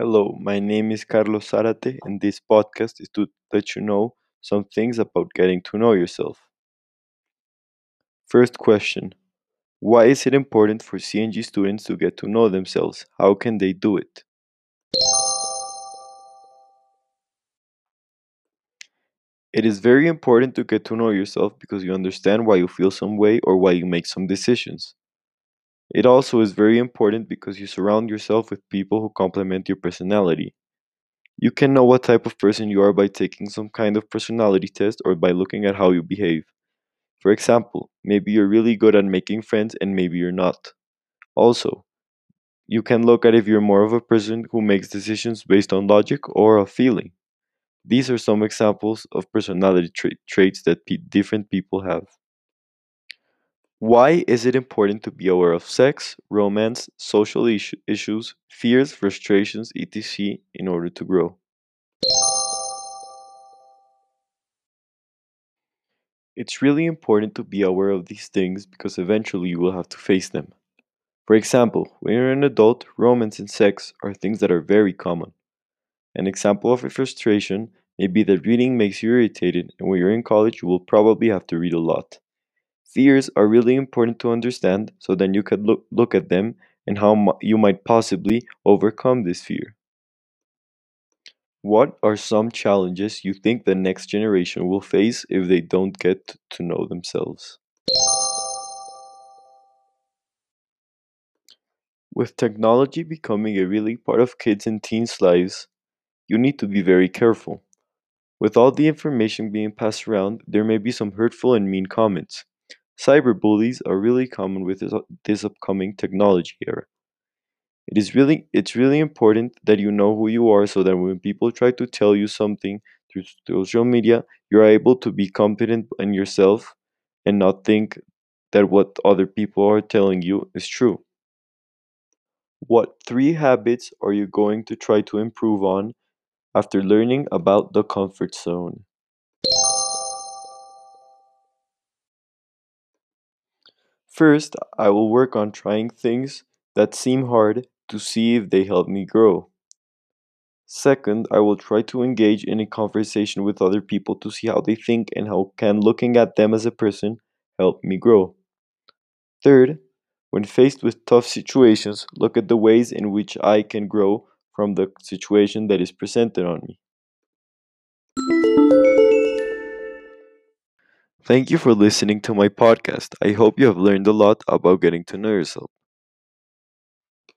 Hello, my name is Carlos Zarate, and this podcast is to let you know some things about getting to know yourself. First question Why is it important for CNG students to get to know themselves? How can they do it? It is very important to get to know yourself because you understand why you feel some way or why you make some decisions. It also is very important because you surround yourself with people who complement your personality. You can know what type of person you are by taking some kind of personality test or by looking at how you behave. For example, maybe you're really good at making friends and maybe you're not. Also, you can look at if you're more of a person who makes decisions based on logic or a feeling. These are some examples of personality tra- traits that pe- different people have. Why is it important to be aware of sex, romance, social issu- issues, fears, frustrations, etc. in order to grow? It's really important to be aware of these things because eventually you will have to face them. For example, when you're an adult, romance and sex are things that are very common. An example of a frustration may be that reading makes you irritated, and when you're in college, you will probably have to read a lot. Fears are really important to understand so then you can look, look at them and how mu- you might possibly overcome this fear. What are some challenges you think the next generation will face if they don't get to know themselves? With technology becoming a really part of kids and teens' lives, you need to be very careful. With all the information being passed around, there may be some hurtful and mean comments. Cyberbullies are really common with this, this upcoming technology era. It is really it's really important that you know who you are so that when people try to tell you something through social media, you're able to be confident in yourself and not think that what other people are telling you is true. What three habits are you going to try to improve on after learning about the comfort zone? First, I will work on trying things that seem hard to see if they help me grow. Second, I will try to engage in a conversation with other people to see how they think and how can looking at them as a person help me grow. Third, when faced with tough situations, look at the ways in which I can grow from the situation that is presented on me. Thank you for listening to my podcast. I hope you have learned a lot about getting to know yourself.